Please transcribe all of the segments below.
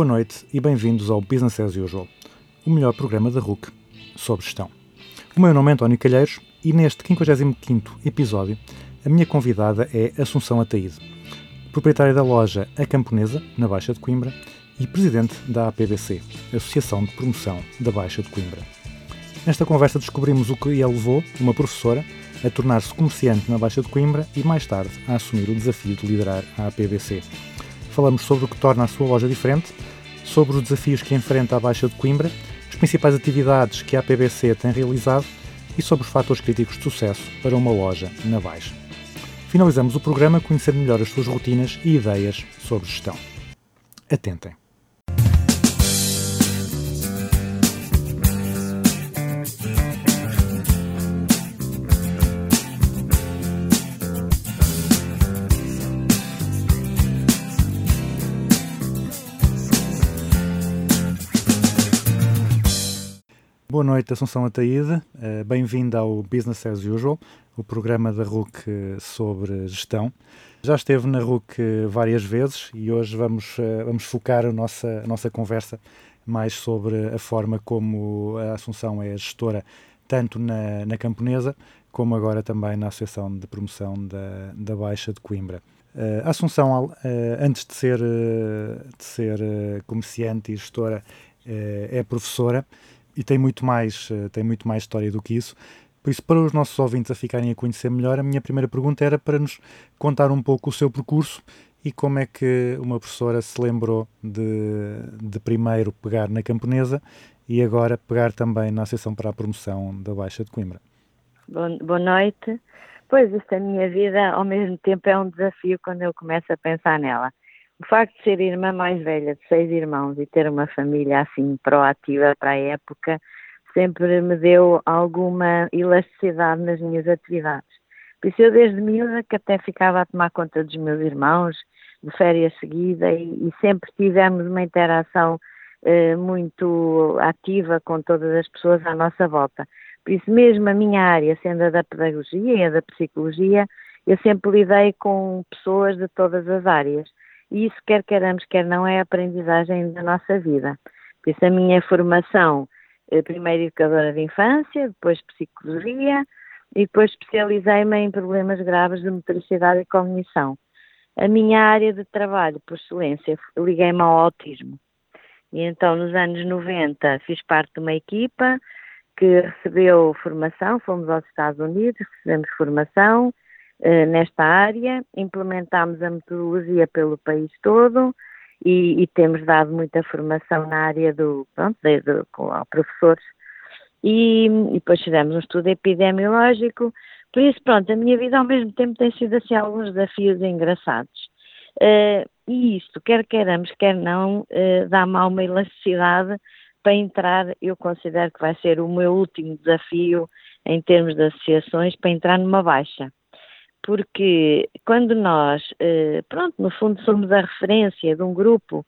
Boa noite e bem-vindos ao Business as Usual, o melhor programa da RUC sobre gestão. O meu nome é António Calheiros e neste 55º episódio a minha convidada é Assunção Ataíde, proprietária da loja A Camponesa, na Baixa de Coimbra, e presidente da APBC, Associação de Promoção da Baixa de Coimbra. Nesta conversa descobrimos o que a levou, uma professora, a tornar-se comerciante na Baixa de Coimbra e mais tarde a assumir o desafio de liderar a APBC. Falamos sobre o que torna a sua loja diferente, sobre os desafios que enfrenta a Baixa de Coimbra, as principais atividades que a APBC tem realizado e sobre os fatores críticos de sucesso para uma loja na Baixa. Finalizamos o programa conhecendo melhor as suas rotinas e ideias sobre gestão. Atentem. Boa noite, Assunção Ataíde. Eh, Bem-vinda ao Business as Usual, o programa da RUC sobre gestão. Já esteve na RUC várias vezes e hoje vamos, eh, vamos focar a nossa, a nossa conversa mais sobre a forma como a Assunção é gestora, tanto na, na Camponesa como agora também na Associação de Promoção da, da Baixa de Coimbra. A Assunção, eh, antes de ser, de ser comerciante e gestora, é professora e tem muito mais eh, tem muito mais história do que isso. Por isso, para os nossos ouvintes a ficarem a conhecer melhor, a minha primeira pergunta era para nos contar um pouco o seu percurso e como é que uma professora se lembrou de, de primeiro pegar na camponesa e agora pegar também na Associação para a Promoção da Baixa de Coimbra. Boa noite. Pois, esta minha vida, ao mesmo tempo, é um desafio quando eu começo a pensar nela. O facto de ser irmã mais velha de seis irmãos e ter uma família assim proativa para a época sempre me deu alguma elasticidade nas minhas atividades. Por isso, eu desde miúda que até ficava a tomar conta dos meus irmãos, de férias seguida, e, e sempre tivemos uma interação eh, muito ativa com todas as pessoas à nossa volta. Por isso mesmo a minha área, sendo a da pedagogia e a da psicologia, eu sempre lidei com pessoas de todas as áreas. E isso, quer queiramos, quer não, é a aprendizagem da nossa vida. Por isso a minha formação, eh, primeiro educadora de infância, depois psicologia e depois especializei-me em problemas graves de motricidade e cognição. A minha área de trabalho, por excelência, liguei-me ao autismo. E então, nos anos 90, fiz parte de uma equipa que recebeu formação, fomos aos Estados Unidos, recebemos formação nesta área, implementámos a metodologia pelo país todo e, e temos dado muita formação na área do, pronto, de, de, professores. E, e depois fizemos um estudo epidemiológico, por isso, pronto, a minha vida ao mesmo tempo tem sido assim alguns desafios engraçados. Eh, e isto, quer queiramos, quer não, eh, dá-me alguma elasticidade para entrar, eu considero que vai ser o meu último desafio em termos de associações, para entrar numa baixa. Porque quando nós, eh, pronto, no fundo somos a referência de um grupo,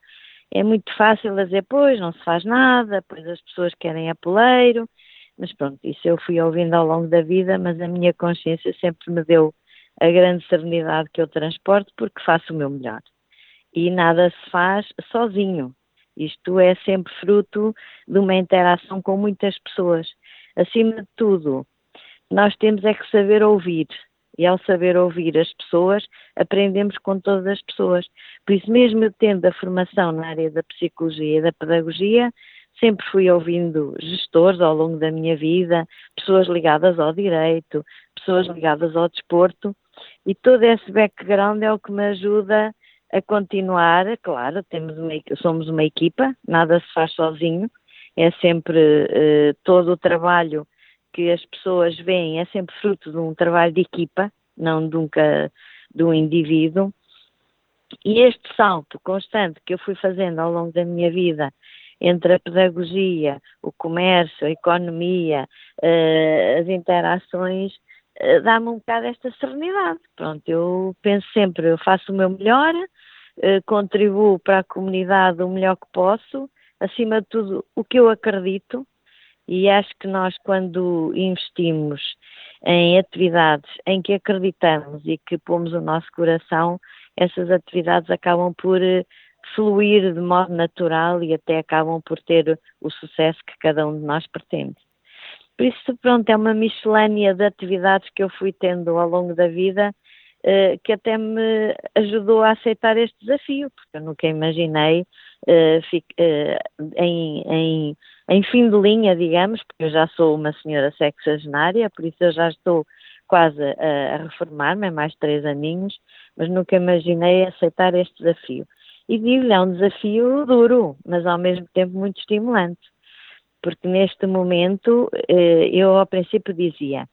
é muito fácil dizer, pois, não se faz nada, pois as pessoas querem apoleiro, mas pronto, isso eu fui ouvindo ao longo da vida, mas a minha consciência sempre me deu a grande serenidade que eu transporto porque faço o meu melhor. E nada se faz sozinho. Isto é sempre fruto de uma interação com muitas pessoas. Acima de tudo, nós temos é que saber ouvir. E ao saber ouvir as pessoas, aprendemos com todas as pessoas. Por isso, mesmo tendo a formação na área da psicologia e da pedagogia, sempre fui ouvindo gestores ao longo da minha vida, pessoas ligadas ao direito, pessoas ligadas ao desporto, e todo esse background é o que me ajuda a continuar. Claro, temos uma, somos uma equipa, nada se faz sozinho, é sempre eh, todo o trabalho que as pessoas veem é sempre fruto de um trabalho de equipa, não nunca do indivíduo. E este salto constante que eu fui fazendo ao longo da minha vida entre a pedagogia, o comércio, a economia, eh, as interações, eh, dá-me um bocado esta serenidade. Pronto, eu penso sempre, eu faço o meu melhor, eh, contribuo para a comunidade o melhor que posso, acima de tudo o que eu acredito, e acho que nós quando investimos em atividades em que acreditamos e que pomos o nosso coração, essas atividades acabam por eh, fluir de modo natural e até acabam por ter o sucesso que cada um de nós pretende. Por isso, pronto, é uma miscelânea de atividades que eu fui tendo ao longo da vida eh, que até me ajudou a aceitar este desafio, porque eu nunca imaginei eh, em, em, em fim de linha, digamos, porque eu já sou uma senhora sexagenária, por isso eu já estou quase a, a reformar-me, é mais três aninhos, mas nunca imaginei aceitar este desafio. E digo-lhe, é um desafio duro, mas ao mesmo tempo muito estimulante, porque neste momento eh, eu ao princípio dizia,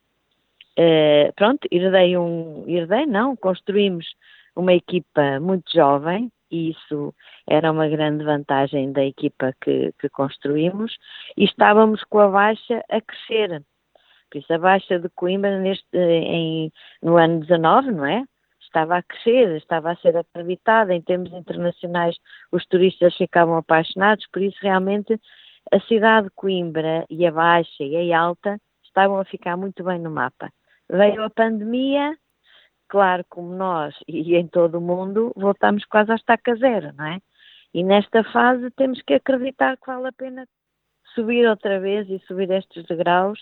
eh, pronto, herdei um, herdei não, construímos uma equipa muito jovem, e isso era uma grande vantagem da equipa que, que construímos, e estávamos com a Baixa a crescer. Por isso a Baixa de Coimbra neste, em, no ano 19, não é? estava a crescer, estava a ser acreditada em termos internacionais, os turistas ficavam apaixonados, por isso realmente a cidade de Coimbra e a Baixa e a Alta estavam a ficar muito bem no mapa. Veio a pandemia, claro, como nós e em todo o mundo, voltamos quase à estaca zero, não é? E nesta fase temos que acreditar que vale a pena subir outra vez e subir estes degraus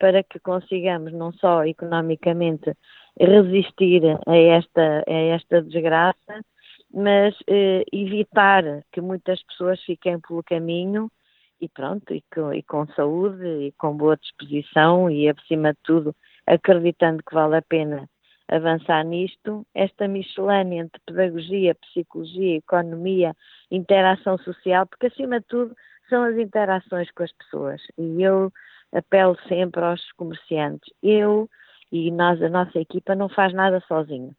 para que consigamos não só economicamente resistir a esta, a esta desgraça, mas eh, evitar que muitas pessoas fiquem pelo caminho e pronto, e com, e com, saúde e com boa disposição e acima de tudo acreditando que vale a pena avançar nisto, esta miscelânea entre pedagogia, psicologia, economia, interação social, porque acima de tudo são as interações com as pessoas. E eu apelo sempre aos comerciantes, eu e nós, a nossa equipa, não faz nada sozinho.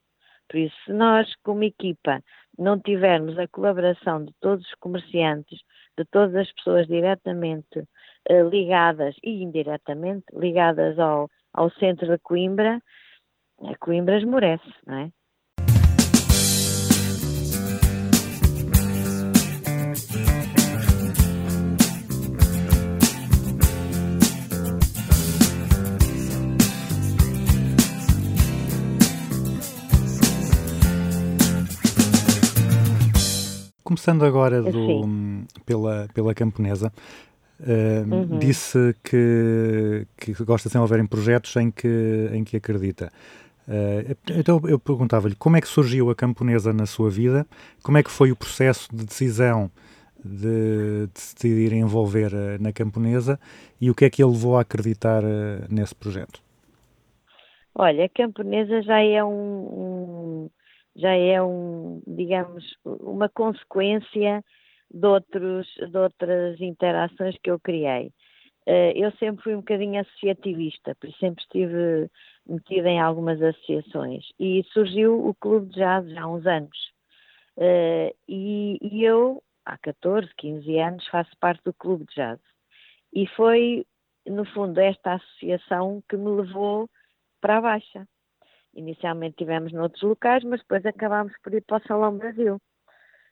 Por isso, se nós, como equipa, não tivermos a colaboração de todos os comerciantes, de todas as pessoas diretamente eh, ligadas e indiretamente ligadas ao, ao centro de Coimbra, a Coimbra esmorece, não é? Começando agora do, pela, pela camponesa, uh, Uhum. disse que, que gosta de se envolver em projetos em que, em que acredita. Uh, então eu perguntava-lhe como é que surgiu a camponesa na sua vida, como é que foi o processo de decisão de, de se decidir envolver uh, na camponesa e o que é que ele levou a acreditar uh, nesse projeto? Olha, a camponesa já é um, um- já é um, digamos, uma consequência de, outros, de outras interações que eu criei. Eu sempre fui um bocadinho associativista, por isso sempre estive metida em algumas associações. E surgiu o Clube de Jazz há uns anos. Eh, e, e eu, há 14, 15 anos, faço parte do Clube de Jazz. E foi, no fundo, esta associação que me levou para a Baixa. Inicialmente tivemos noutros locais, mas depois acabámos por ir para o Salão Brasil.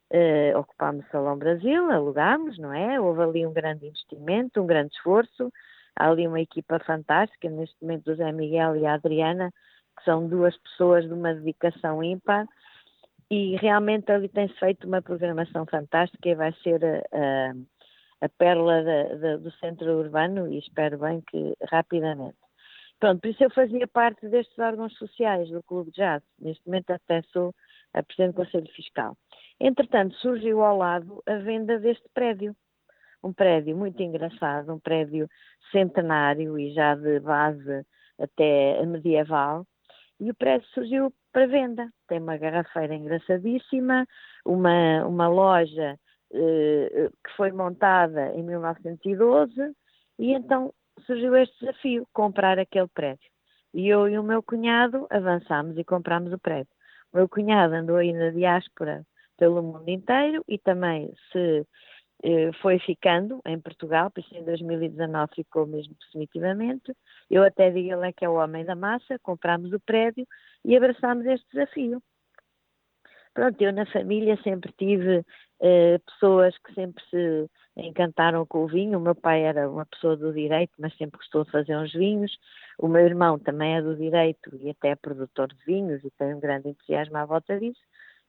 Eh, ocupámos o Salão Brasil, alugámos, não é? Houve ali um grande investimento, um grande esforço. Há ali uma equipa fantástica, neste momento o Zé Miguel e a Adriana, que são duas pessoas de uma dedicação ímpar. E realmente ali tem-se feito uma programação fantástica e vai ser a, a, a pérola da- da- do centro urbano e espero bem que rapidamente. Pronto, por isso eu fazia parte destes órgãos sociais do Clube de Jazz. Neste momento até sou a Presidente do Conselho Fiscal. Entretanto, surgiu ao lado a venda deste prédio. Um prédio muito engraçado, um prédio centenário e já de base até medieval. E o prédio surgiu para venda. Tem uma garrafeira engraçadíssima, uma, uma loja eh, que foi montada em 1912 e então surgiu este desafio, comprar aquele prédio. E eu e o meu cunhado avançámos e comprámos o prédio. O meu cunhado andou aí na diáspora pelo mundo inteiro e também se foi ficando em Portugal, por isso em 2019 ficou mesmo definitivamente. Eu até digo ele é que é o homem da massa, comprámos o prédio e abraçámos este desafio. Pronto, eu na família sempre tive eh, pessoas que sempre se encantaram com o vinho. O meu pai era uma pessoa do direito, mas sempre gostou de fazer uns vinhos. O meu irmão também é do direito e até é produtor de vinhos e tem um grande entusiasmo à volta disso.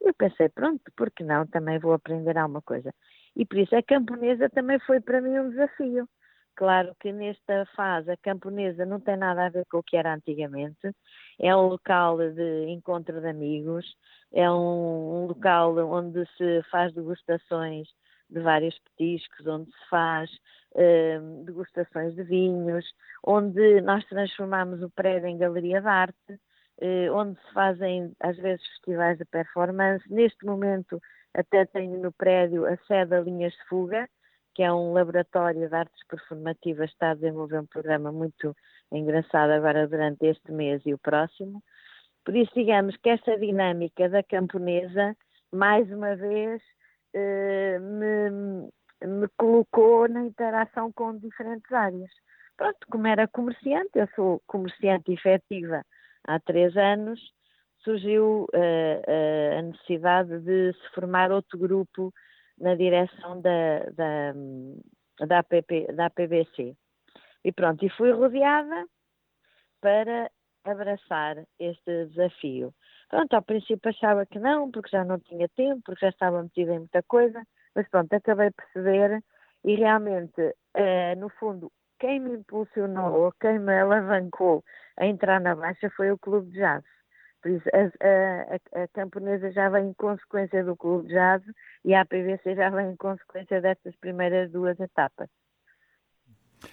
Eu pensei, pronto, por que não? Também vou aprender alguma coisa. E por isso a camponesa também foi para mim um desafio. Claro que nesta fase a camponesa não tem nada a ver com o que era antigamente. É um local de encontro de amigos, é um, um local onde se faz degustações de vários petiscos, onde se faz eh, degustações de vinhos, onde nós transformamos o prédio em galeria de arte, eh, onde se fazem às vezes festivais de performance. Neste momento até tenho no prédio a sede da Linhas de Fuga, que é um laboratório de artes performativas, está a desenvolver um programa muito engraçado agora durante este mês e o próximo. Por isso, digamos que essa dinâmica da camponesa, mais uma vez, eh, me, me colocou na interação com diferentes áreas. Pronto, como era comerciante, eu sou comerciante efetiva há três anos, surgiu eh, a necessidade de se formar outro grupo na direção da, da, da, APP, da APBC. E pronto, e fui rodeada para abraçar este desafio. Pronto, ao princípio achava que não, porque já não tinha tempo, porque já estava metida em muita coisa, mas pronto, acabei por perceber e realmente, eh, no fundo, quem me impulsionou, ou quem me alavancou a entrar na baixa foi o Clube de Jazz. Por isso, a, a, a camponesa já vem em consequência do Clube de Jazz e a APVC já vem em consequência destas primeiras duas etapas.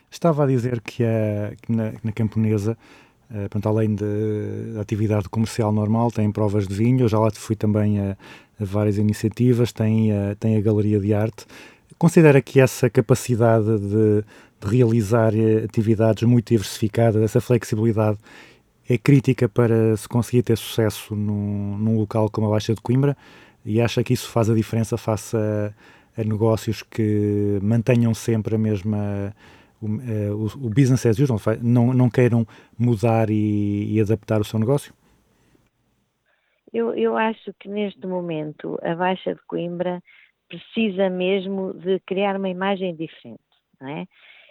Estava a dizer que, a, que na, na camponesa, uh, portanto, além da atividade comercial normal, tem provas de vinho, eu já lá fui também a, várias iniciativas, tem, a, tem a galeria de arte. Considera que essa capacidade de, de realizar eh, atividades muito diversificadas, essa flexibilidade, é crítica para se conseguir ter sucesso num, num local como a Baixa de Coimbra e acha que isso faz a diferença face a, a negócios que mantenham sempre a mesma o, eh, o, o business as usual, não, não queiram mudar e, e adaptar o seu negócio? Eu, eu acho que neste momento a Baixa de Coimbra precisa mesmo de criar uma imagem diferente, não é?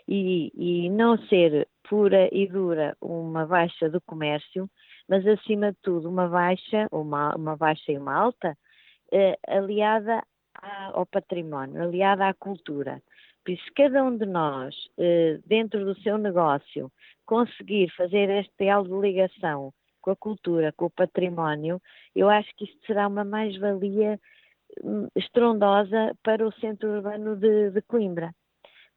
E, e não ser pura e dura uma baixa do comércio, mas acima de tudo uma baixa, uma, uma baixa e uma alta, eh, aliada ao património, aliada à cultura. Por isso, cada um de nós, eh, dentro do seu negócio, conseguir fazer este elo de ligação com a cultura, com o património, eu acho que isto será uma mais-valia hum, estrondosa para o centro urbano de, de Coimbra.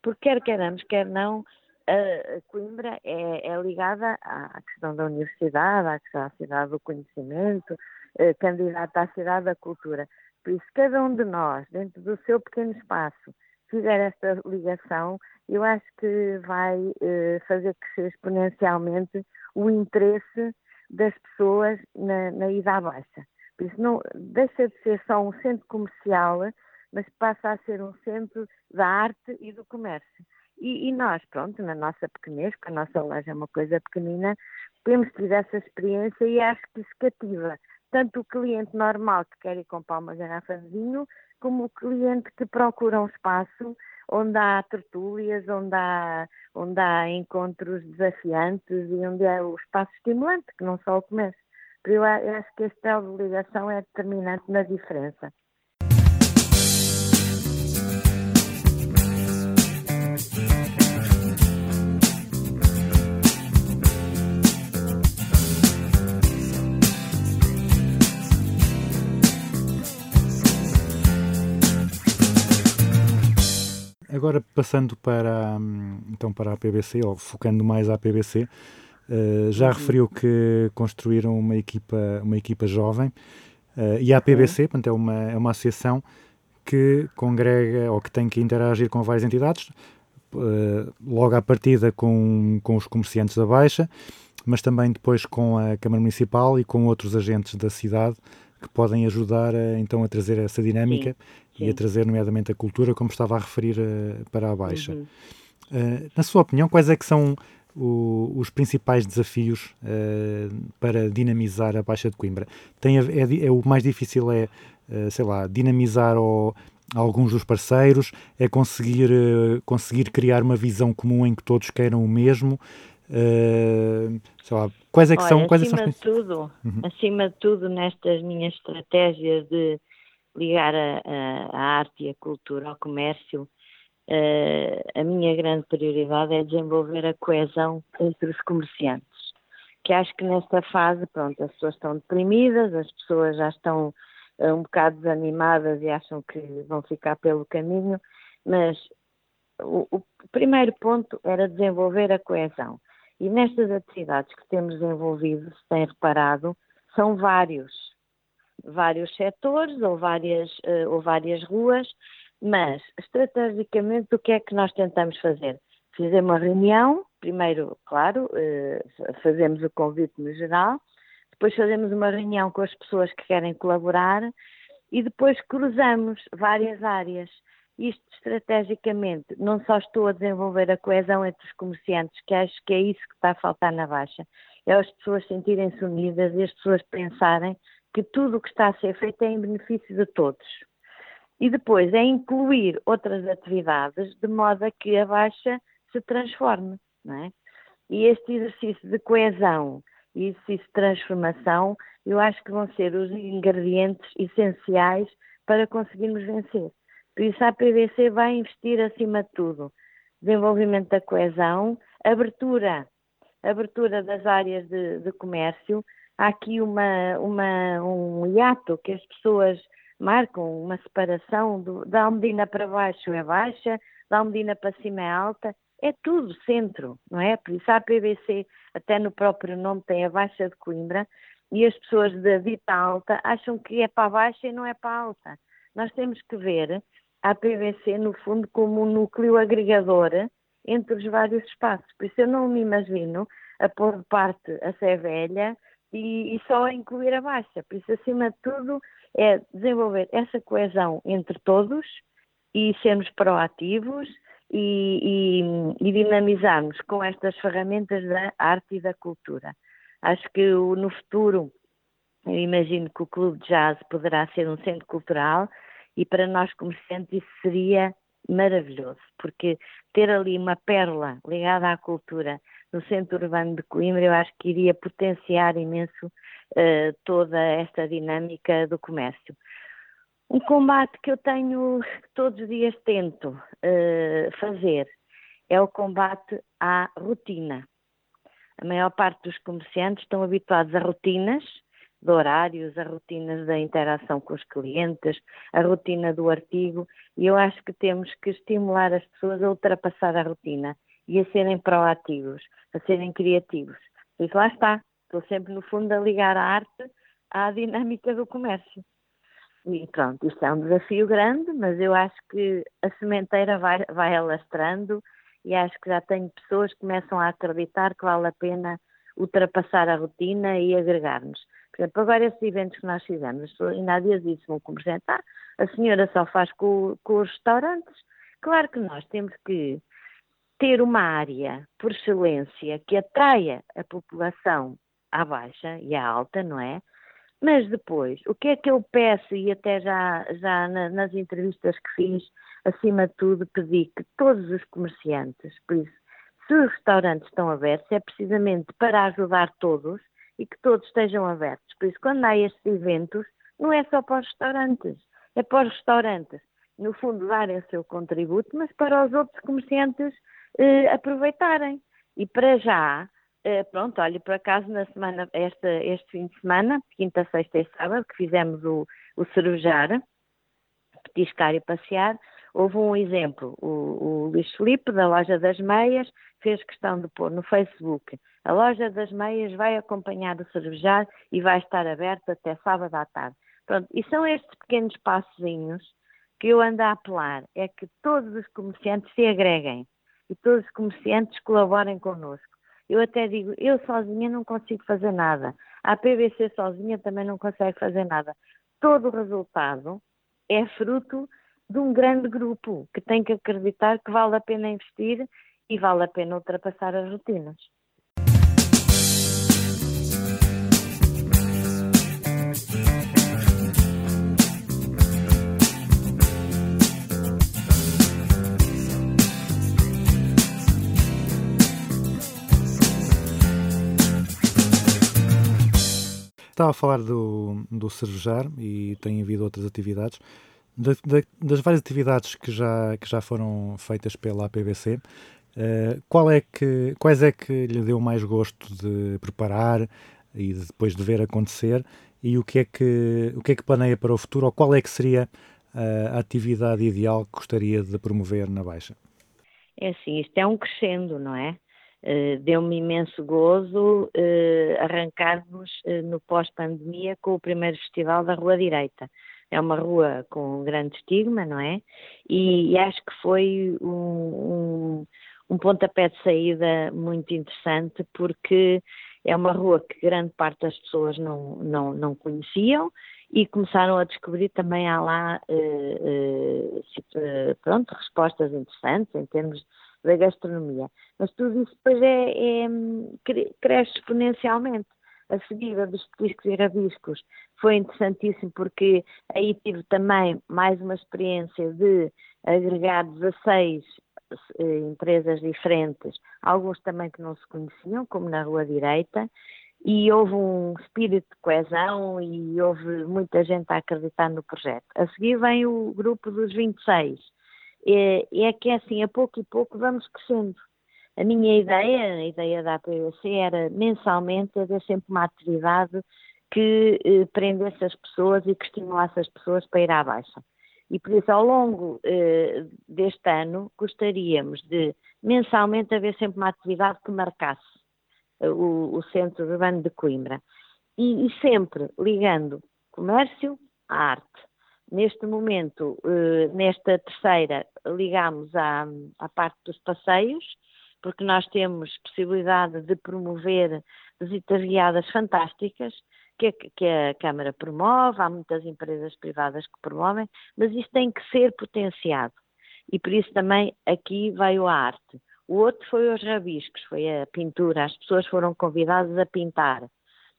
Porque quer queiramos, quer não, a Coimbra é, é, ligada à questão da universidade, à questão da cidade do conhecimento, eh, candidata à cidade da cultura. Por isso, cada um de nós, dentro do seu pequeno espaço, fizer esta ligação, eu acho que vai eh, fazer crescer exponencialmente o interesse das pessoas na, na ida baixa. Por isso, não, deixa de ser só um centro comercial, mas passa a ser um centro da arte e do comércio. E, e, nós, pronto, na nossa pequenez, porque a nossa loja é uma coisa pequenina, temos tido essa experiência e acho que isso cativa tanto o cliente normal que quer ir comprar uma garrafa de vinho, como o cliente que procura um espaço onde há tertúlias, onde há, onde há encontros desafiantes e onde é o espaço estimulante, que não só o comércio. Eu acho que de ligação é determinante na diferença. Agora passando para, hum, então para a PBC, ou focando mais à PBC, uh, eh, já uhum. referiu que construíram uma equipa, uma equipa jovem uh, e a PBC uhum. portanto, é, uma, é uma associação que congrega ou que tem que interagir com várias entidades, uh, logo à partida com, com os comerciantes da Baixa, mas também depois com a Câmara Municipal e com outros agentes da cidade que podem ajudar a, então a trazer essa dinâmica Sim, e a sim. trazer nomeadamente a cultura, como estava a referir eh, para a Baixa. Uhum. Eh, na sua opinião, quais é que são o- os principais desafios eh, para dinamizar a Baixa de Coimbra? Tem a- é, é o mais difícil é, eh, sei lá, dinamizar alguns dos parceiros, é conseguir, conseguir criar uma visão comum em que todos queiram o mesmo. Eh, sei lá, quais é que são, Olha, quais é são acima os de tudo, Uhum. acima de tudo nestas minhas estratégias de ligar a, a- a arte e a cultura ao comércio, eh, a minha grande prioridade é desenvolver a coesão entre os comerciantes. Que acho que nesta fase, pronto, as pessoas estão deprimidas, as pessoas já estão eh, um bocado desanimadas e acham que vão ficar pelo caminho, mas o, o primeiro ponto era desenvolver a coesão. E nestas atividades que temos desenvolvido, se tem reparado, são vários, vários setores ou várias, eh, ou várias ruas, mas estrategicamente o que é que nós tentamos fazer? Fazer uma reunião, primeiro, claro, eh, fazemos o convite no geral, depois fazemos uma reunião com as pessoas que querem colaborar e depois cruzamos várias áreas. Isto estrategicamente, não só estou a desenvolver a coesão entre os comerciantes, que acho que é isso que está a faltar na Baixa, é as pessoas sentirem-se unidas e as pessoas pensarem que tudo o que está a ser feito é em benefício de todos. E depois é incluir outras atividades de modo a que a Baixa se transforme, não é? E este exercício de coesão e exercício de transformação, eu acho que vão ser os ingredientes essenciais para conseguirmos vencer. Por isso a PVC vai investir acima de tudo desenvolvimento da coesão, abertura, abertura das áreas de, de comércio. Há aqui uma, uma, um hiato que as pessoas marcam, uma separação do, da Almedina para baixo é baixa, da Almedina para cima é alta, é tudo centro, não é? Por isso a PVC, até no próprio nome, tem a Baixa de Coimbra e as pessoas da dita alta acham que é para a baixa e não é para a alta. Nós temos que ver a PVC, no fundo, como um núcleo agregador entre os vários espaços. Por isso eu não me imagino a pôr de parte a Sé Velha e, e só a incluir a Baixa. Por isso, acima de tudo, é desenvolver essa coesão entre todos e sermos proativos e, e, e dinamizarmos com estas ferramentas da arte e da cultura. Acho que no futuro, eu imagino que o Clube de Jazz poderá ser um centro cultural e para nós comerciantes isso seria maravilhoso, porque ter ali uma pérola ligada à cultura no centro urbano de Coimbra, eu acho que iria potenciar imenso eh, toda esta dinâmica do comércio. Um combate que eu tenho, que todos os dias tento eh, fazer, é o combate à rotina. A maior parte dos comerciantes estão habituados a rotinas de horários, a rotinas da interação com os clientes, a rotina do artigo, e eu acho que temos que estimular as pessoas a ultrapassar a rotina e a serem proativos, a serem criativos. Por isso lá está, estou sempre no fundo a ligar a arte à dinâmica do comércio. E pronto, isto é um desafio grande, mas eu acho que a sementeira vai, vai alastrando e acho que já tenho pessoas que começam a acreditar que vale a pena ultrapassar a rotina e agregar-nos. Por exemplo, agora esses eventos que nós fizemos, ainda há dias disse um comerciante, ah, a senhora só faz com, com os restaurantes. Claro que nós temos que ter uma área, por excelência, que atraia a população à baixa e à alta, não é? Mas depois, o que é que eu peço, e até já, já na- nas entrevistas que fiz, acima de tudo, pedi que todos os comerciantes, por isso, se os restaurantes estão abertos, é precisamente para ajudar todos e que todos estejam abertos. Por isso, quando há estes eventos, não é só para os restaurantes, é para os restaurantes, no fundo, darem o seu contributo, mas para os outros comerciantes eh, aproveitarem. E para já, eh, pronto, olha, por acaso na semana, esta, este fim de semana, quinta, sexta e sábado, que fizemos o, o cerujar, petiscar e passear, houve um exemplo, o, o Luís Felipe, da loja das meias, fez questão de pôr no Facebook, a loja das meias vai acompanhar o cerujar e vai estar aberta até sábado à tarde. Pronto, e são estes pequenos passozinhos que eu ando a apelar, é que todos os comerciantes se agreguem e todos os comerciantes colaborem connosco. Eu até digo, eu sozinha não consigo fazer nada. A PVC sozinha também não consegue fazer nada. Todo o resultado é fruto de um grande grupo que tem que acreditar que vale a pena investir e vale a pena ultrapassar as rotinas. Estava a falar do, do cervejar e tem havido outras atividades. Da- da- das várias atividades que já, que já foram feitas pela APBC, eh, qual é que, quais é que lhe deu mais gosto de preparar e de- depois de ver acontecer? E o que, é que, o que é que planeia para o futuro? Ou qual é que seria eh, a atividade ideal que gostaria de promover na Baixa? É assim, isto é um crescendo, não é? Eh, Deu-me imenso gozo eh, arrancarmos eh, no pós-pandemia com o primeiro festival da Rua Direita. É uma rua com um grande estigma, não é? E, e acho que foi um, um, um pontapé de saída muito interessante porque é uma rua que grande parte das pessoas não, não, não conheciam e começaram a descobrir também há lá eh, eh, eh, pronto, respostas interessantes em termos da gastronomia. Mas tudo isso depois é, é, cre- cresce exponencialmente. A seguida dos petiscos e rabiscos foi interessantíssimo porque aí tive também mais uma experiência de agregar 16 eh, empresas diferentes, alguns também que não se conheciam, como na Rua Direita, e houve um espírito de coesão e houve muita gente a acreditar no projeto. A seguir vem o grupo dos 26. É, é que é assim, a pouco e pouco vamos crescendo. A minha ideia, a ideia da APVC era mensalmente haver sempre uma atividade que eh, prendesse as pessoas e que estimulasse as pessoas para ir à baixa. E por isso, ao longo eh, deste ano, gostaríamos de mensalmente haver sempre uma atividade que marcasse eh, o, o centro urbano de Coimbra. E, e sempre ligando comércio à arte. Neste momento, eh, nesta terceira, ligamos à, à parte dos passeios, porque nós temos possibilidade de promover visitas guiadas fantásticas, que a, que a Câmara promove, há muitas empresas privadas que promovem, mas isto tem que ser potenciado. E por isso também aqui veio a arte. O outro foi os rabiscos, foi a pintura, as pessoas foram convidadas a pintar.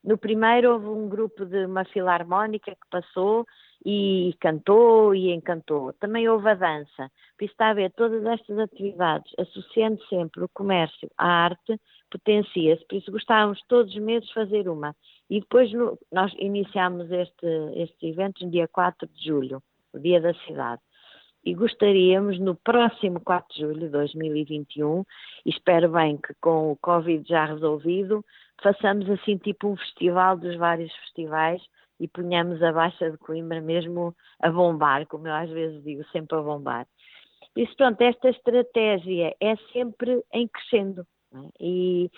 No primeiro houve um grupo de uma filarmónica que passou e cantou e encantou. Também houve a dança. Por isso está a ver, todas estas atividades, associando sempre o comércio à arte, potencia-se. Por isso gostávamos todos os meses fazer uma. E depois no- nós iniciámos este, este evento no dia 4 de julho, o dia da cidade. E gostaríamos, no próximo 4 de julho de 2021, e espero bem que com o Covid já resolvido, façamos assim tipo um festival dos vários festivais e ponhamos a Baixa de Coimbra mesmo a bombar, como eu às vezes digo, sempre a bombar. Isso, pronto, esta estratégia é sempre em crescendo. é? E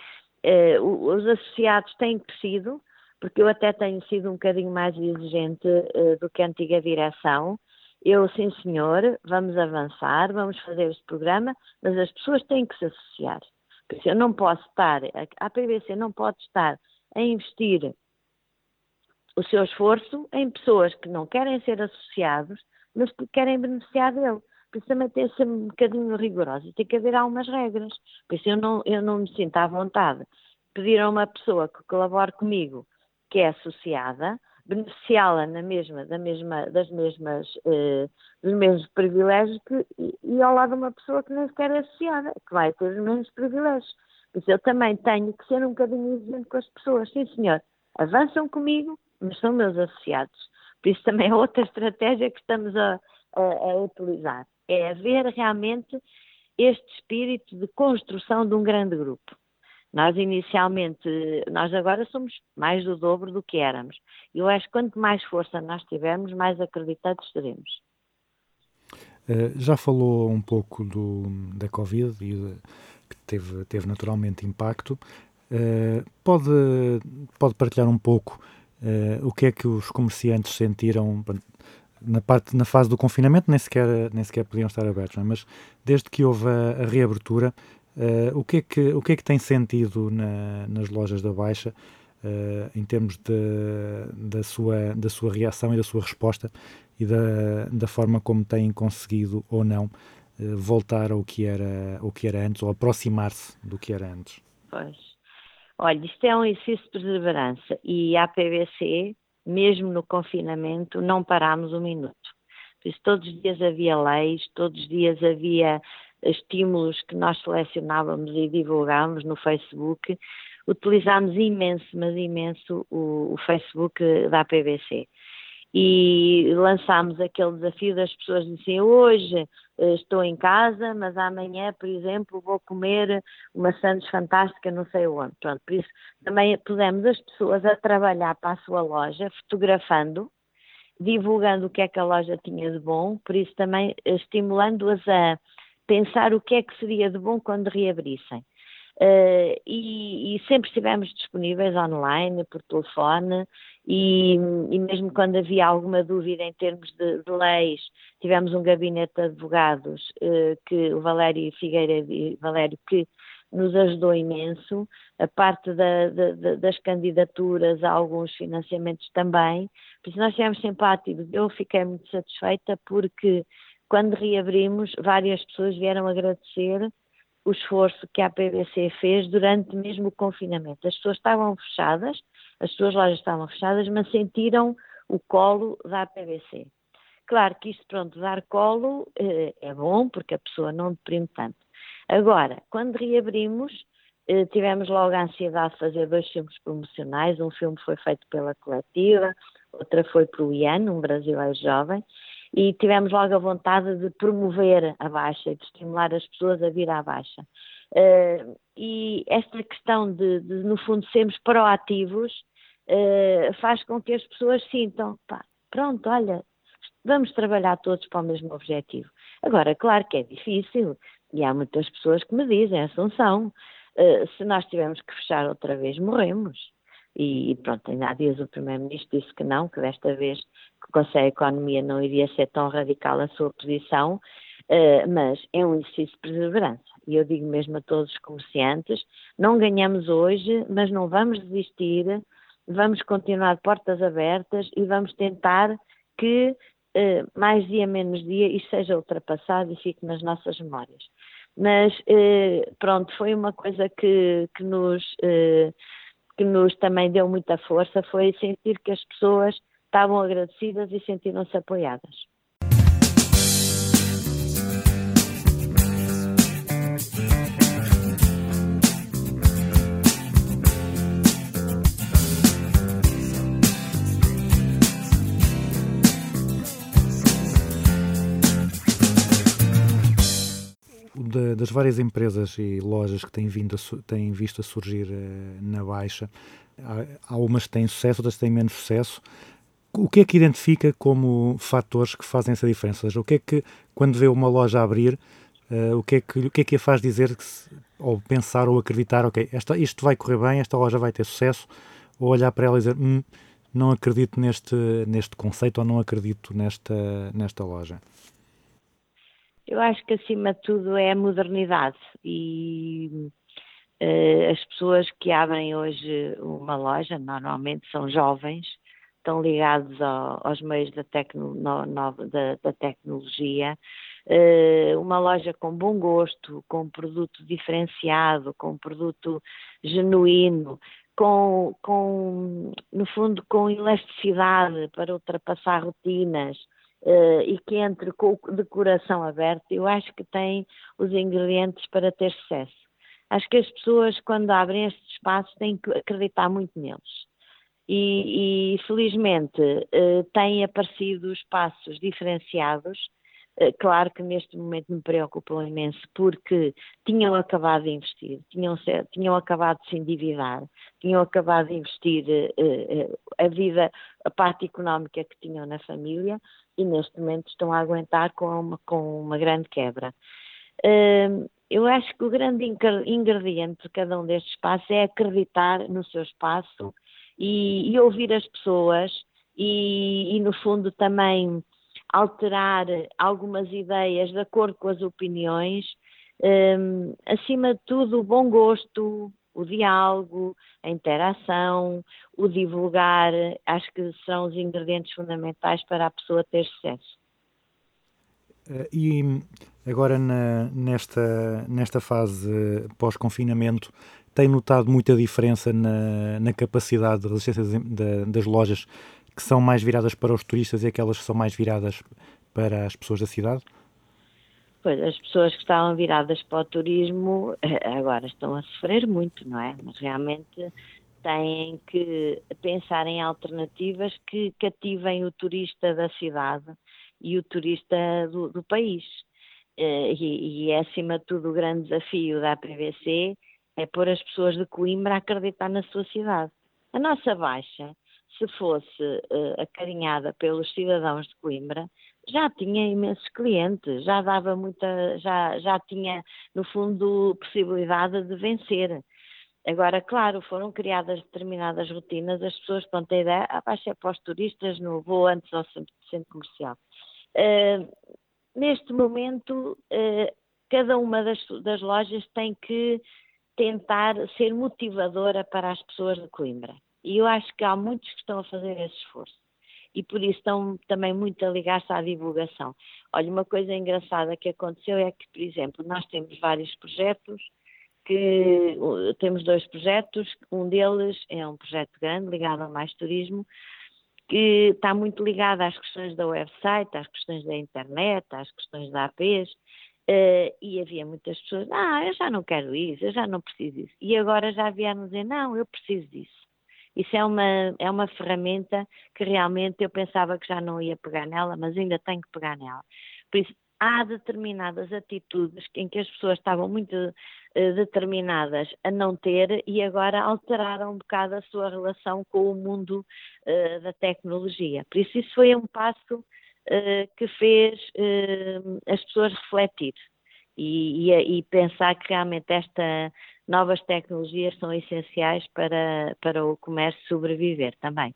eh, os associados têm crescido, porque eu até tenho sido um bocadinho mais exigente eh, do que a antiga direção. Eu, sim senhor, vamos avançar, vamos fazer este programa, mas as pessoas têm que se associar. Por isso eu não posso estar, a PVC não pode estar a investir o seu esforço em pessoas que não querem ser associados, mas que querem beneficiar dele. Por isso também tem que ser um bocadinho rigoroso e tem que haver algumas regras. Por isso eu não, eu não me sinto à vontade de pedir a uma pessoa que colabore comigo, que é associada, beneficiá-la na mesma, da mesma, das mesmas, eh, dos mesmos privilégios que, e, e ao lado de uma pessoa que nem sequer é associada, que vai ter os mesmos privilégios. Por isso eu também tenho que ser um bocadinho exigente com as pessoas. Sim, senhor, avançam comigo, mas são meus associados. Por isso também é outra estratégia que estamos a, a, a utilizar. É haver realmente este espírito de construção de um grande grupo. Nós inicialmente, nós agora somos mais do dobro do que éramos. Eu acho que quanto mais força nós tivermos, mais acreditados seremos. Eh, já falou um pouco do, da Covid e que teve, teve naturalmente impacto. Eh, pode, pode partilhar um pouco eh, o que é que os comerciantes sentiram na, parte, na fase do confinamento, nem sequer, nem sequer podiam estar abertos, é? mas desde que houve a, a reabertura, eh, o, que é que, o que é que tem sentido na- nas lojas da Baixa uh, em termos de, da, sua, da sua reação e da sua resposta e da, da forma como têm conseguido ou não uh, voltar ao que, era, ao que era antes ou aproximar-se do que era antes. Pois. Olha, isto é um exercício de perseverança e a PVC, mesmo no confinamento, não parámos um minuto. Por isso, todos os dias havia leis, todos os dias havia estímulos que nós selecionávamos e divulgávamos no Facebook. Utilizámos imenso, mas imenso o, o Facebook da PVC e lançámos aquele desafio das pessoas dizerem hoje eh, estou em casa, mas amanhã, por exemplo, vou comer uma sandes fantástica não sei onde. Pronto, por isso também pusemos as pessoas a trabalhar para a sua loja, fotografando, divulgando o que é que a loja tinha de bom, por isso também estimulando-as a pensar o que é que seria de bom quando reabrissem. Uh, e, e, sempre estivemos disponíveis online, por telefone, e, e, mesmo quando havia alguma dúvida em termos de, de leis, tivemos um gabinete de advogados, uh, que o Valério Figueira Valério, que nos ajudou imenso, a parte da, da, das candidaturas alguns financiamentos também, por isso nós estivemos sempre ativos. Eu fiquei muito satisfeita porque quando reabrimos, várias pessoas vieram agradecer o esforço que a PBC fez durante mesmo o confinamento. As pessoas estavam fechadas, as suas lojas estavam fechadas, mas sentiram o colo da PBC. Claro que isto, pronto, dar colo eh, é bom, porque a pessoa não deprime tanto. Agora, quando reabrimos, eh, tivemos logo a ansiedade de fazer dois filmes promocionais. Um filme foi feito pela coletiva, outra foi para o Ian, um brasileiro jovem, e tivemos logo a vontade de promover a Baixa e de estimular as pessoas a vir à Baixa. Uh, e esta questão de, de, no fundo, sermos proativos uh, faz com que as pessoas sintam, pá, pronto, olha, vamos trabalhar todos para o mesmo objetivo. Agora, claro que é difícil, e há muitas pessoas que me dizem, Assunção, uh, se nós tivermos que fechar outra vez, morremos. E pronto, ainda há dias o Primeiro-Ministro disse que não, que desta vez com a economia não iria ser tão radical a sua posição, uh, mas é um exercício de perseverança. E eu digo mesmo a todos os comerciantes, não ganhamos hoje, mas não vamos desistir, vamos continuar portas abertas e vamos tentar que uh, mais dia menos dia isto seja ultrapassado e fique nas nossas memórias. Mas uh, pronto, foi uma coisa que, que nos que nos também deu muita força foi sentir que as pessoas estavam agradecidas e sentiram-se apoiadas. das várias empresas e lojas que têm, vindo a, têm visto a surgir uh, na Baixa, há, há umas que têm sucesso, outras têm menos sucesso. O que é que identifica como fatores que fazem essa diferença? Ou seja, o que é que, quando vê uma loja abrir, uh, o, que é que, o que é que a faz dizer, que se, ou pensar ou acreditar, ok, esta, isto vai correr bem, esta loja vai ter sucesso, ou olhar para ela e dizer, hum, não acredito neste, neste conceito ou não acredito nesta, nesta loja? Eu acho que acima de tudo é a modernidade e uh, as pessoas que abrem hoje uma loja normalmente são jovens, estão ligados ao, aos meios da, tecno, no, no, da, da tecnologia. Uh, uma loja com bom gosto, com um produto diferenciado, com um produto genuíno, com, com, no fundo, com elasticidade para ultrapassar rotinas, uh, e que entre com de coração aberto, eu acho que tem os ingredientes para ter sucesso. Acho que as pessoas, quando abrem estes espaços, têm que acreditar muito neles. E, e felizmente uh, têm aparecido espaços diferenciados eh, claro que neste momento me preocupam imenso porque tinham acabado de investir, tinham, tinham acabado de se endividar, tinham acabado de investir uh, uh, a vida, a parte económica que tinham na família e neste momento estão a aguentar com uma, com uma grande quebra. Uh, eu acho que o grande ingrediente de cada um destes espaços é acreditar no seu espaço e, e ouvir as pessoas e, e, no fundo, também alterar algumas ideias de acordo com as opiniões. Um, acima de tudo, o bom gosto, o diálogo, a interação, o divulgar, acho que são os ingredientes fundamentais para a pessoa ter sucesso. Eh, E agora na- nesta, nesta fase pós-confinamento, tem notado muita diferença na, na capacidade de resistência da- das lojas que são mais viradas para os turistas e aquelas que são mais viradas para as pessoas da cidade? Pois, as pessoas que estavam viradas para o turismo eh, agora estão a sofrer muito, não é? Mas realmente têm que pensar em alternativas que cativem o turista da cidade e o turista do, do país. Eh, E, e é, acima de tudo, o grande desafio da APVC é pôr as pessoas de Coimbra a acreditar na sua cidade. A nossa baixa, se fosse eh, acarinhada pelos cidadãos de Coimbra, já tinha imensos clientes, já dava muita, já, já tinha, no fundo, possibilidade de vencer. Agora, claro, foram criadas determinadas rotinas, as pessoas estão a ideia, ah, vai ser para os turistas, não vou antes ao centro, centro comercial. Eh, neste momento, eh, cada uma das, das lojas tem que tentar ser motivadora para as pessoas de Coimbra. E eu acho que há muitos que estão a fazer esse esforço. E por isso estão também muito a ligar-se à divulgação. Olha, uma coisa engraçada que aconteceu é que, por exemplo, nós temos vários projetos, que temos dois projetos, um deles é um projeto grande ligado ao mais turismo, que está muito ligado às questões da website, às questões da internet, às questões da APs, eh, e havia muitas pessoas, ah, eu já não quero isso, eu já não preciso disso. E agora já vieram dizer, não, eu preciso disso. Isso é uma, é uma ferramenta que realmente eu pensava que já não ia pegar nela, mas ainda tenho que pegar nela. Por isso, há determinadas atitudes em que as pessoas estavam muito eh, determinadas a não ter e agora alteraram um bocado a sua relação com o mundo eh, da tecnologia. Por isso, isso foi um passo que fez eh, as pessoas refletir e, e- e pensar que realmente estas novas tecnologias são essenciais para, para o comércio sobreviver também.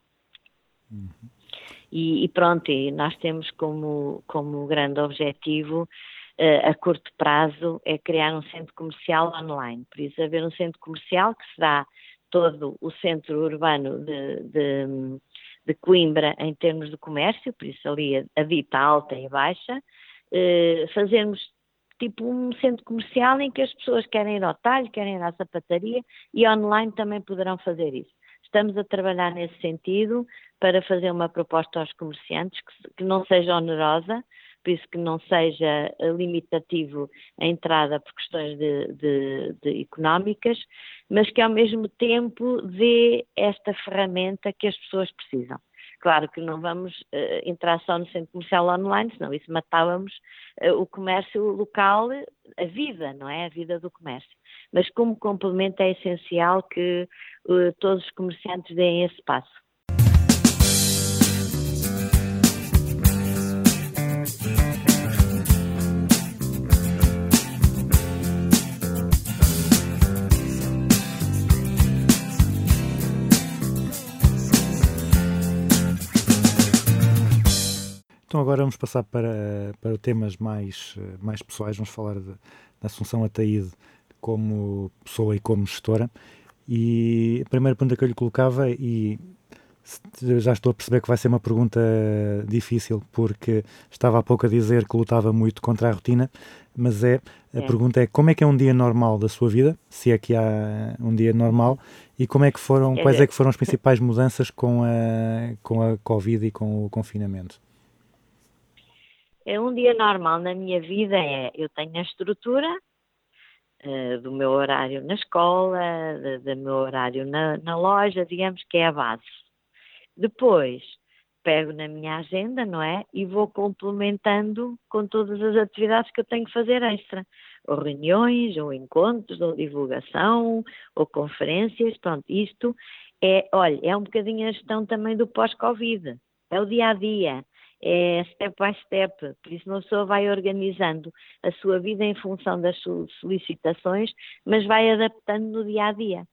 E, e pronto, nós temos como, como grande objetivo eh, a curto prazo é criar um centro comercial online. Por isso, haver um centro comercial que será todo o centro urbano de, de, de Coimbra em termos de comércio, por isso ali a, a dita alta e baixa, eh, fazermos tipo um centro comercial em que as pessoas querem ir ao talho, querem ir à sapataria e online também poderão fazer isso. Estamos a trabalhar nesse sentido para fazer uma proposta aos comerciantes que, que não seja onerosa, isso que não seja eh, limitativo a entrada por questões de, de- de económicas, mas que ao mesmo tempo dê esta ferramenta que as pessoas precisam. Claro que não vamos eh, entrar só no centro comercial online, senão isso matávamos eh, o comércio local, a vida, não é? A vida do comércio. Mas como complemento é essencial que eh, todos os comerciantes deem esse passo. Então agora vamos passar para, para temas mais, mais pessoais. Vamos falar de- da Assunção Ataíde como pessoa e como gestora. E a primeira pergunta que eu lhe colocava, e já estou a perceber que vai ser uma pergunta difícil, porque estava há pouco a dizer que lutava muito contra a rotina, mas é, a É. pergunta é como é que é um dia normal da sua vida, se é que há um dia normal, e como é que foram, quais é que foram as principais mudanças com a, com a Covid e com o confinamento? É um dia normal na minha vida é eu tenho a estrutura eh, do meu horário na escola, de- do meu horário na, na loja, digamos que é a base. Depois pego na minha agenda, não é? E vou complementando com todas as atividades que eu tenho que fazer extra. Ou reuniões, ou encontros, ou divulgação, ou conferências, pronto, isto é, olha, é um bocadinho a gestão também do pós-Covid. É o dia a dia é step by step, por isso uma pessoa vai organizando a sua vida em função das solicitações, mas vai adaptando no dia a dia.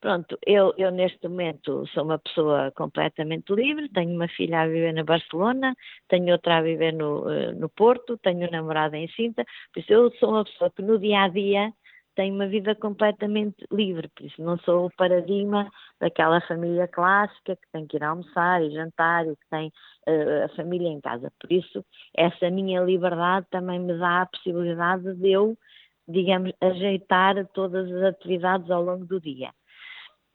Pronto, eu, eu neste momento sou uma pessoa completamente livre, tenho uma filha a viver na Barcelona, tenho outra a viver no, eh, no Porto, tenho um namorado em Sinta, por isso eu sou uma pessoa que no dia a dia tenho uma vida completamente livre, por isso não sou o paradigma daquela família clássica que tem que ir almoçar e jantar e que tem uh, a família em casa. Por isso, essa minha liberdade também me dá a possibilidade de eu, digamos, ajeitar todas as atividades ao longo do dia.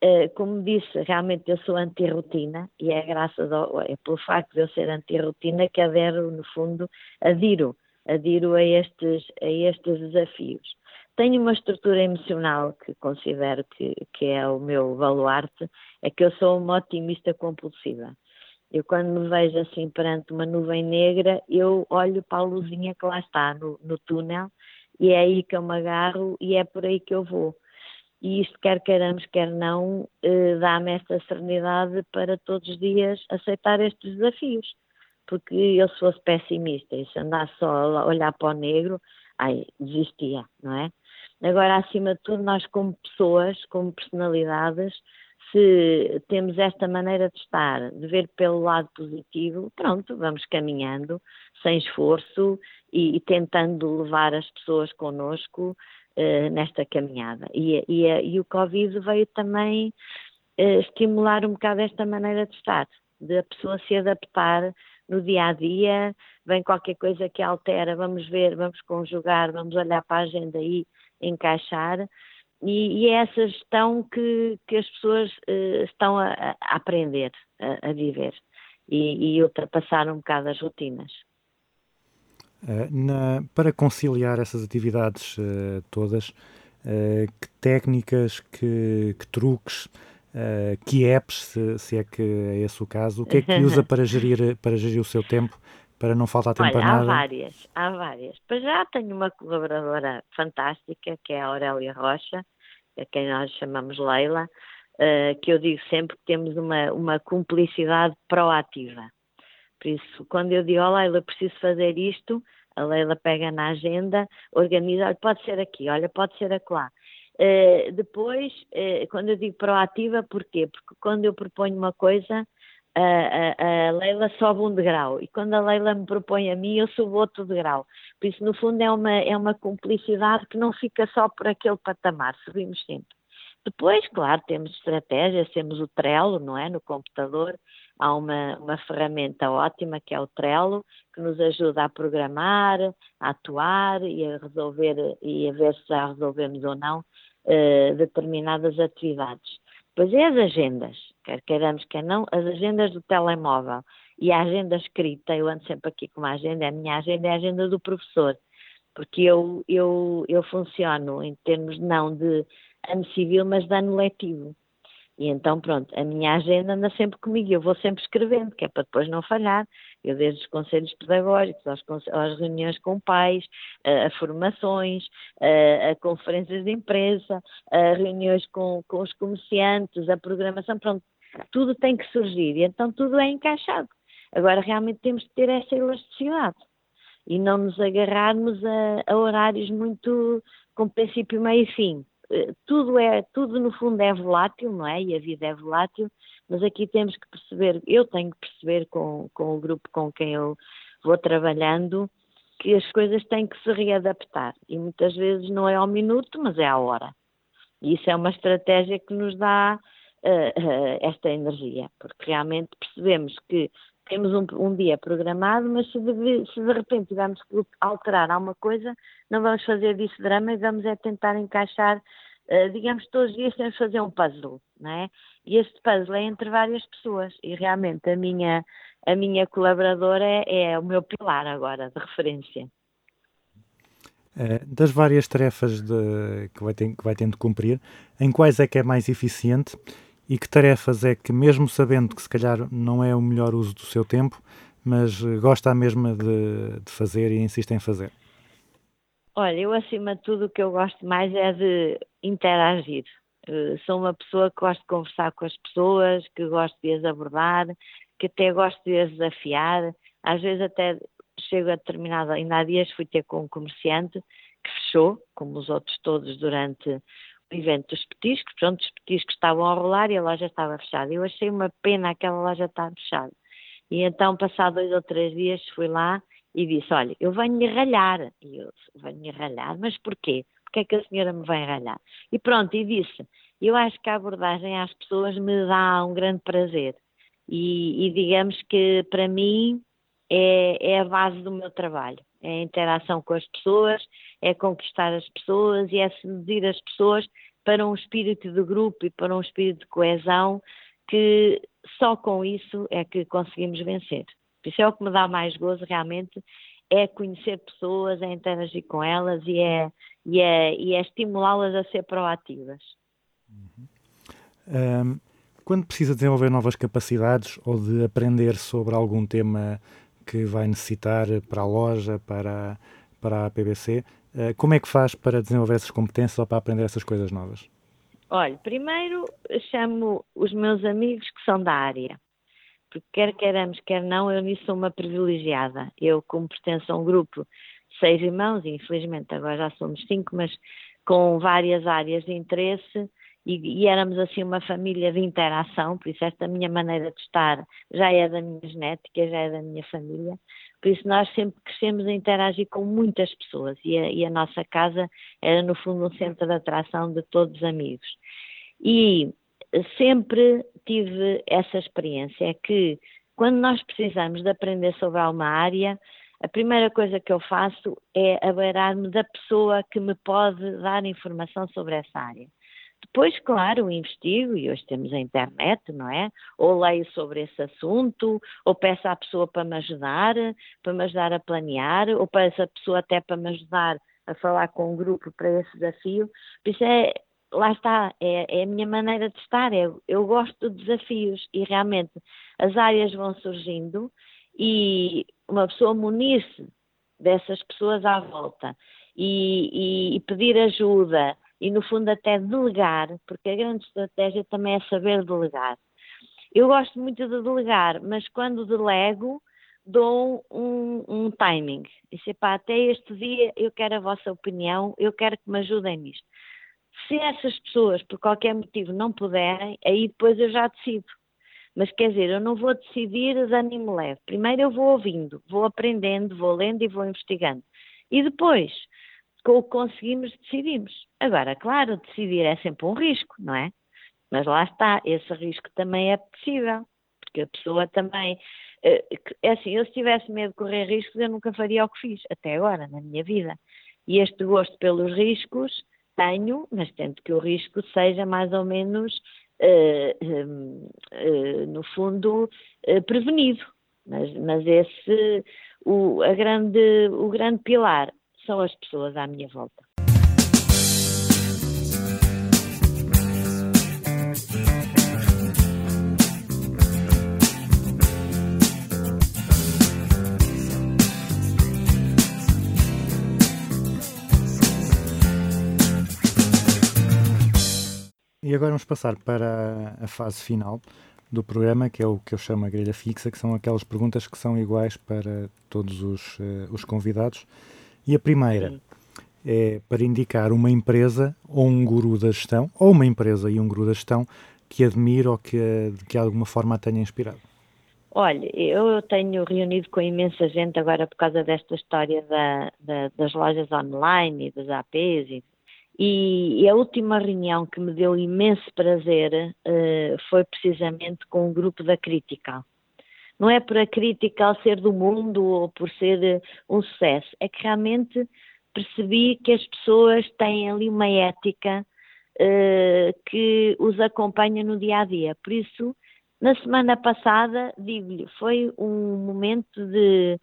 Uh, como disse, realmente eu sou anti-rotina e é graças ao, é pelo facto de eu ser anti-rotina que adero, no fundo, adiro, adiro a estes, a estes desafios. Tenho uma estrutura emocional que considero que, que é o meu baluarte, é que eu sou uma otimista compulsiva. Eu quando me vejo assim perante uma nuvem negra, eu olho para a luzinha que lá está no, no túnel e é aí que eu me agarro e é por aí que eu vou. E isto, quer queiramos, quer não, eh, dá-me esta serenidade para todos os dias aceitar estes desafios. Porque eu se fosse pessimista e se andasse só a olhar para o negro, ai, desistia, não é? Agora, acima de tudo, nós como pessoas, como personalidades, se temos esta maneira de estar, de ver pelo lado positivo, pronto, vamos caminhando, sem esforço e, e tentando levar as pessoas connosco uh, nesta caminhada. E, e, e, o Covid veio também uh, estimular um bocado esta maneira de estar, de a pessoa se adaptar no dia a dia, vem qualquer coisa que altera, vamos ver, vamos conjugar, vamos olhar para a agenda aí encaixar. E, e, é essa gestão que, que as pessoas uh, estão a, a aprender a, a viver e, e, ultrapassar um bocado as rotinas. Uh, na, para conciliar essas atividades uh, todas, que técnicas, que, que truques, que apps, se, se, é que é esse o caso, o que é que usa para gerir, para gerir o seu tempo para não faltar tempo Olha, para nada? Há várias, há várias. Para já tenho uma colaboradora fantástica, que é a Aurélia Rocha, a quem nós chamamos Leila, uh, que eu digo sempre que temos uma, uma cumplicidade proativa. Por isso, quando eu digo, oh, Leila, preciso fazer isto, a Leila pega na agenda, organiza, olha, pode ser aqui, olha, pode ser acolá. Uh, depois, uh, quando eu digo proativa, porquê? Porque quando eu proponho uma coisa, a, a, Leila sobe um degrau e quando a Leila me propõe a mim, eu subo outro degrau. Por isso, no fundo, é uma, é uma cumplicidade que não fica só por aquele patamar, subimos sempre. Depois, claro, temos estratégias, temos o Trello, não é? No computador há uma, uma ferramenta ótima que é o Trello, que nos ajuda a programar, a atuar e a resolver, e a ver se já resolvemos ou não uh, determinadas atividades. Pois é as agendas, quer queiramos, quer não, as agendas do telemóvel e a agenda escrita, eu ando sempre aqui com uma agenda, a minha agenda é a agenda do professor, porque eu, eu, eu funciono em termos não de ano civil, mas de ano letivo. E então, pronto, a minha agenda anda sempre comigo, eu vou sempre escrevendo, que é para depois não falhar. Eu, desde os conselhos pedagógicos, às, às reuniões com pais, a, a formações, a, a, conferências de imprensa, a reuniões com, com os comerciantes, a programação, pronto, tudo tem que surgir e então tudo é encaixado. Agora, realmente temos que ter essa elasticidade e não nos agarrarmos a, a horários muito com princípio, meio e fim eh, tudo é, tudo no fundo é volátil, não é? E a vida é volátil, mas aqui temos que perceber, eu tenho que perceber com, com o grupo com quem eu vou trabalhando, que as coisas têm que se readaptar e muitas vezes não é ao minuto, mas é à hora. E isso é uma estratégia que nos dá uh, uh, esta energia, porque realmente percebemos que temos um, um, dia programado, mas se de, se de, repente tivermos que alterar alguma coisa, não vamos fazer disso drama e vamos é tentar encaixar, uh, digamos, todos os dias temos que fazer um puzzle, não é? E este puzzle é entre várias pessoas e realmente a minha, a minha colaboradora é, é o meu pilar agora de referência. Eh, das várias tarefas de, que, vai ter, que vai tendo de cumprir, em quais é que é mais eficiente e que tarefas é que, mesmo sabendo que se calhar não é o melhor uso do seu tempo, mas eh, gosta mesmo de, de fazer e insiste em fazer? Olha, eu acima de tudo o que eu gosto mais é de interagir. Uh, sou uma pessoa que gosto de conversar com as pessoas, que gosto de as abordar, que até gosto de as desafiar. Às vezes até chego a determinada, ainda há dias fui ter com um comerciante que fechou, como os outros todos, durante evento dos petiscos, pronto, os petiscos estavam a rolar e a loja estava fechada. Eu achei uma pena aquela loja estar fechada. E então, passado dois ou três dias, fui lá e disse, olha, eu venho-lhe ralhar. E eu venho-lhe ralhar, mas porquê? porque é que a senhora me vai ralhar? E pronto, e disse, eu acho que a abordagem às pessoas me dá um grande prazer. E, e digamos que para mim é, é a base do meu trabalho. É a interação com as pessoas, é conquistar as pessoas e é seduzir as pessoas para um espírito de grupo e para um espírito de coesão que só com isso é que conseguimos vencer. Isso é o que me dá mais gozo realmente, é conhecer pessoas, é interagir com elas e é, e é, e é estimulá-las a ser proativas. Ahm, quando precisa desenvolver novas capacidades ou de aprender sobre algum tema que vai necessitar para a loja, para, para a PBC, eh, como é que faz para desenvolver essas competências ou para aprender essas coisas novas? Olha, primeiro chamo os meus amigos que são da área, porque quer queiramos, quer não, eu nisso sou uma privilegiada. Eu, como pertenço a um grupo de seis irmãos, e infelizmente agora já somos cinco, mas com várias áreas de interesse, e, e éramos assim uma família de interação, por isso esta minha maneira de estar já é da minha genética, já é da minha família, por isso nós sempre crescemos a interagir com muitas pessoas e a, e a nossa casa era no fundo um centro de atração de todos os amigos. E sempre tive essa experiência, é que quando nós precisamos de aprender sobre alguma área, a primeira coisa que eu faço é abeirar-me da pessoa que me pode dar informação sobre essa área. Depois, claro, investigo, e hoje temos a internet, não é? Ou leio sobre esse assunto, ou peço à pessoa para me ajudar, para me ajudar a planear, ou peço à pessoa até para me ajudar a falar com um grupo para esse desafio. Por isso é, lá está, é, é a minha maneira de estar, é, eu gosto de desafios e realmente as áreas vão surgindo e uma pessoa munir-se dessas pessoas à volta e, e- e pedir ajuda e no fundo até delegar, porque a grande estratégia também é saber delegar. Eu gosto muito de delegar, mas quando delego dou um, um timing. Disse, pá, até este dia eu quero a vossa opinião, eu quero que me ajudem nisto. Se essas pessoas, por qualquer motivo, não puderem, aí depois eu já decido. Mas quer dizer, eu não vou decidir de ânimo leve. Primeiro eu vou ouvindo, vou aprendendo, vou lendo e vou investigando. E depois, com o que conseguimos, decidimos. Agora, claro, decidir é sempre um risco, não é? Mas lá está, esse risco também é possível, porque a pessoa também. eh, É assim, eu se tivesse medo de correr riscos, eu nunca faria o que fiz, até agora, na minha vida. E este gosto pelos riscos tenho, mas tento que o risco seja mais ou menos, eh, eh, no fundo, prevenido. Mas, mas esse, o, grande, o grande pilar são as pessoas à minha volta. E agora vamos passar para a fase final do programa, que é o que eu chamo a grelha fixa, que são aquelas perguntas que são iguais para todos os, eh, os convidados. E a primeira Sim. é para indicar uma empresa ou um guru da gestão, ou uma empresa e um guru da gestão que admire ou que, que de alguma forma a tenha inspirado. Olha, eu tenho reunido com imensa gente agora por causa desta história da- da- das lojas online e das APs e, e- a última reunião que me deu imenso prazer eh, foi precisamente com o grupo da Critical. Não é por a Critical ser do mundo ou por ser eh, um sucesso, é que realmente percebi que as pessoas têm ali uma ética eh, que os acompanha no dia a dia. Por isso, na semana passada, digo-lhe, foi um momento de,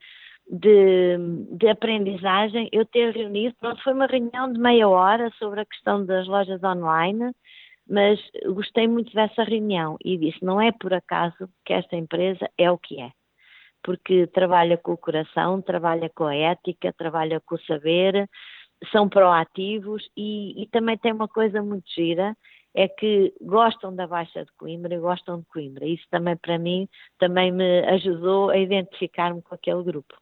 de, de aprendizagem. Eu ter reunido, pronto, foi uma reunião de meia hora sobre a questão das lojas online, mas gostei muito dessa reunião e disse: não é por acaso que esta empresa é o que é. Porque trabalha com o coração, trabalha com a ética, trabalha com o saber, são proativos e, e também tem uma coisa muito gira, é que gostam da Baixa de Coimbra e gostam de Coimbra. Isso também para mim também me ajudou a identificar-me com aquele grupo.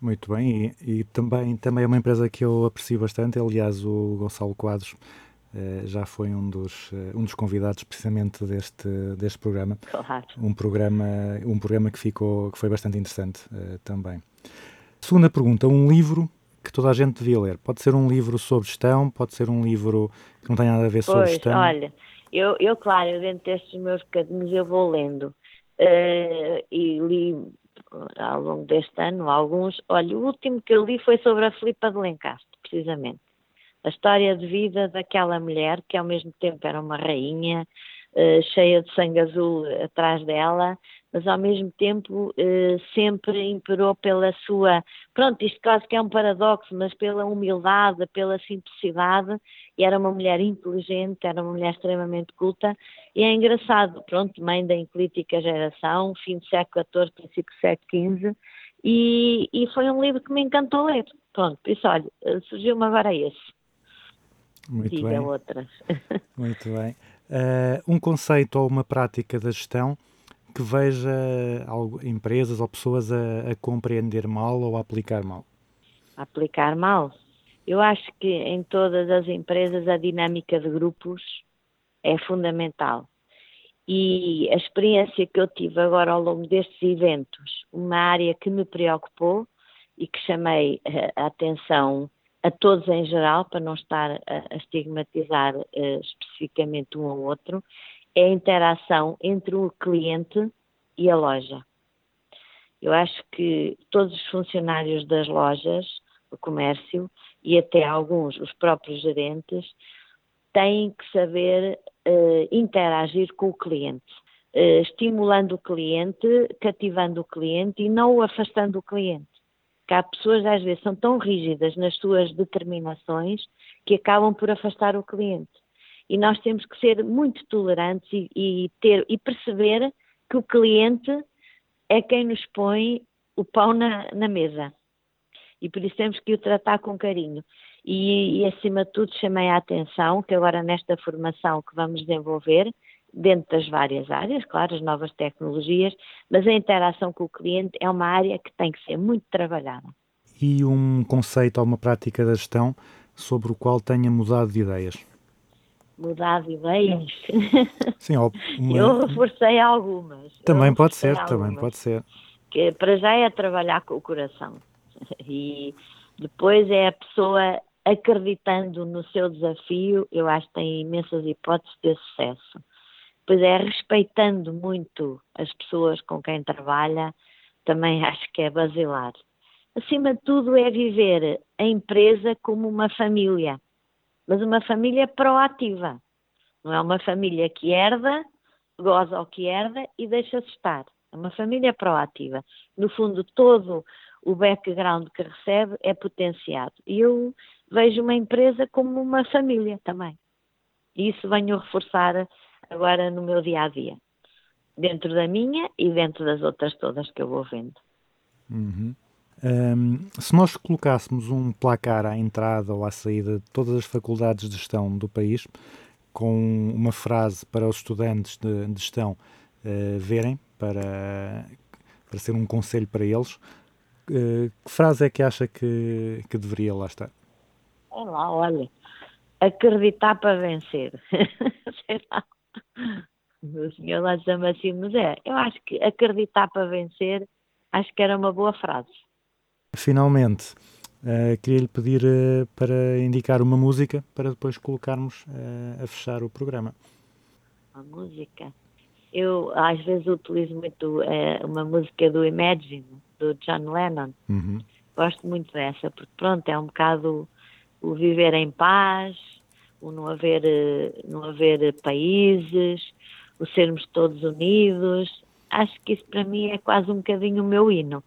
Muito bem, e, e também, também é uma empresa que eu aprecio bastante. Aliás, o Gonçalo Quadros eh, já foi um dos, eh, um dos convidados precisamente deste, deste programa. Claro. Um programa, um programa que, ficou, que foi bastante interessante eh, também. Segunda pergunta: um livro que toda a gente devia ler? Pode ser um livro sobre gestão, pode ser um livro que não tem nada a ver sobre Pois, gestão. olha, eu, eu, claro, dentro destes meus bocadinhos eu vou lendo. E li ao longo deste ano alguns. Olha, o último que eu li foi sobre a Filipa de Lencastre, precisamente. A história de vida daquela mulher que ao mesmo tempo era uma rainha, eh, cheia de sangue azul atrás dela, mas ao mesmo tempo eh, sempre imperou pela sua, pronto, isto quase que é um paradoxo, mas pela humildade, pela simplicidade, e era uma mulher inteligente, era uma mulher extremamente culta, e é engraçado, pronto, mãe da enclítica geração, fim do século XIV, princípio do século XV, e, e foi um livro que me encantou ler. Pronto, isso, olha, eh, surgiu-me agora esse, Muito diga bem, outras. muito bem. Eh, um conceito ou uma prática da gestão que veja algo- empresas ou pessoas a, a compreender mal ou a aplicar mal. aplicar mal. Eu acho que em todas as empresas a dinâmica de grupos é fundamental. E a experiência que eu tive agora ao longo destes eventos, uma área que me preocupou e que chamei eh, a atenção a todos em geral, para não estar a, estigmatizar eh, especificamente um ao outro, é a interação entre o cliente e a loja. Eu acho que todos os funcionários das lojas, o comércio e até alguns, os próprios gerentes, têm que saber eh, interagir com o cliente, eh, estimulando o cliente, cativando o cliente e não o afastando do cliente. Que há pessoas às vezes são tão rígidas nas suas determinações que acabam por afastar o cliente. E nós temos que ser muito tolerantes e, e ter e perceber que o cliente é quem nos põe o pão na, na mesa. E por isso temos que o tratar com carinho. E, e, acima de tudo, chamei a atenção que agora nesta formação que vamos desenvolver, dentro das várias áreas, claro, as novas tecnologias, mas a interação com o cliente é uma área que tem que ser muito trabalhada. E um conceito ou uma prática da gestão sobre o qual tenha mudado de ideias. Mudar de ideias. Sim, ou uma- Eu reforcei algumas. Também pode ser, também algumas. pode ser. que para já é trabalhar com o coração e depois é a pessoa acreditando no seu desafio, eu acho que tem imensas hipóteses de ter sucesso. Depois é respeitando muito as pessoas com quem trabalha, também acho que é basilar. Acima de tudo é viver a empresa como uma família, mas uma família proativa. Não é uma família que herda, goza ao que herda e deixa-se estar. É uma família proativa. No fundo, todo o background que recebe é potenciado. E eu vejo uma empresa como uma família também. E isso venho reforçar agora no meu dia a dia. Dentro da minha e dentro das outras todas que eu vou vendo. Uhum. Ahm, se nós colocássemos um placar à entrada ou à saída de todas as faculdades de gestão do país, com uma frase para os estudantes de, de gestão eh, verem, para, para ser um conselho para eles, eh, que frase é que acha que, que deveria lá estar? É lá, olha, acreditar para vencer. Sei lá. O senhor lá chama assim, mas é, eu acho que acreditar para vencer, acho que era uma boa frase. Finalmente, eh, queria-lhe pedir eh, para indicar uma música para depois colocarmos eh, a fechar o programa. A música. Eu às vezes utilizo muito uma música do Imagine, do John Lennon. Uhum. Gosto muito dessa, porque pronto, é um bocado o viver em paz, o não haver, eh, não haver países, o sermos todos unidos. Acho que isso para mim é quase um bocadinho o meu hino.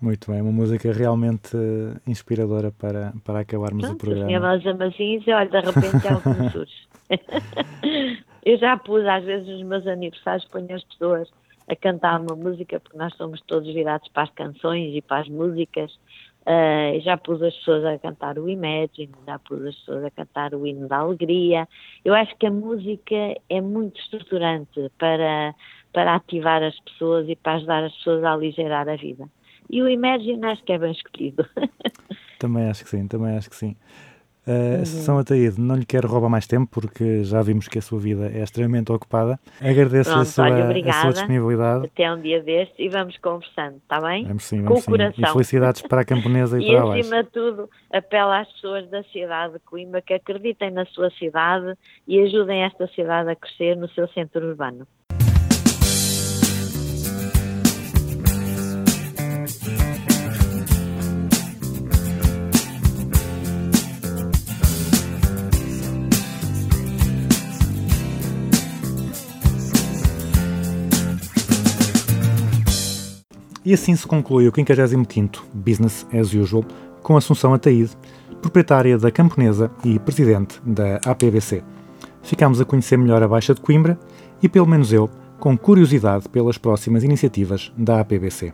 Muito bem, uma música realmente eh, inspiradora para, para acabarmos o Pronto, o programa. Rosa Macinhos, olha, de repente é o que me surge. Eu já pus, às vezes, nos meus aniversários, ponho as pessoas a cantar uma música, porque nós somos todos virados para as canções e para as músicas. Ah, já pus as pessoas a cantar o Imagine, já pus as pessoas a cantar o hino da alegria. Eu acho que a música é muito estruturante para, para ativar as pessoas e para ajudar as pessoas a aligerar a vida. E o Imagine acho que é bem escolhido. Também acho que sim, também acho que sim. Uh, São Ataíde, não lhe quero roubar mais tempo porque já vimos que a sua vida é extremamente ocupada. Agradeço a Pronto, sua, olha, a sua obrigada. disponibilidade. Até um dia destes e vamos conversando, está bem? Vamos sim, Com vamos o sim. E coração. felicidades para a camponesa e, E para a Lais. acima de tudo, apelo às pessoas da cidade de Coimbra que acreditem na sua cidade e ajudem esta cidade a crescer no seu centro urbano. E assim se conclui o 55º Business as Usual com Assunção Ataíde, proprietária da Camponesa e presidente da APBC. Ficámos a conhecer melhor a Baixa de Coimbra e, pelo menos eu, com curiosidade pelas próximas iniciativas da APBC.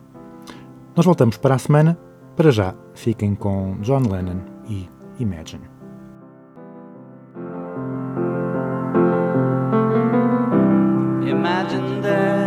Nós voltamos para a semana. Para já, fiquem com John Lennon e Imagine. Imagine there's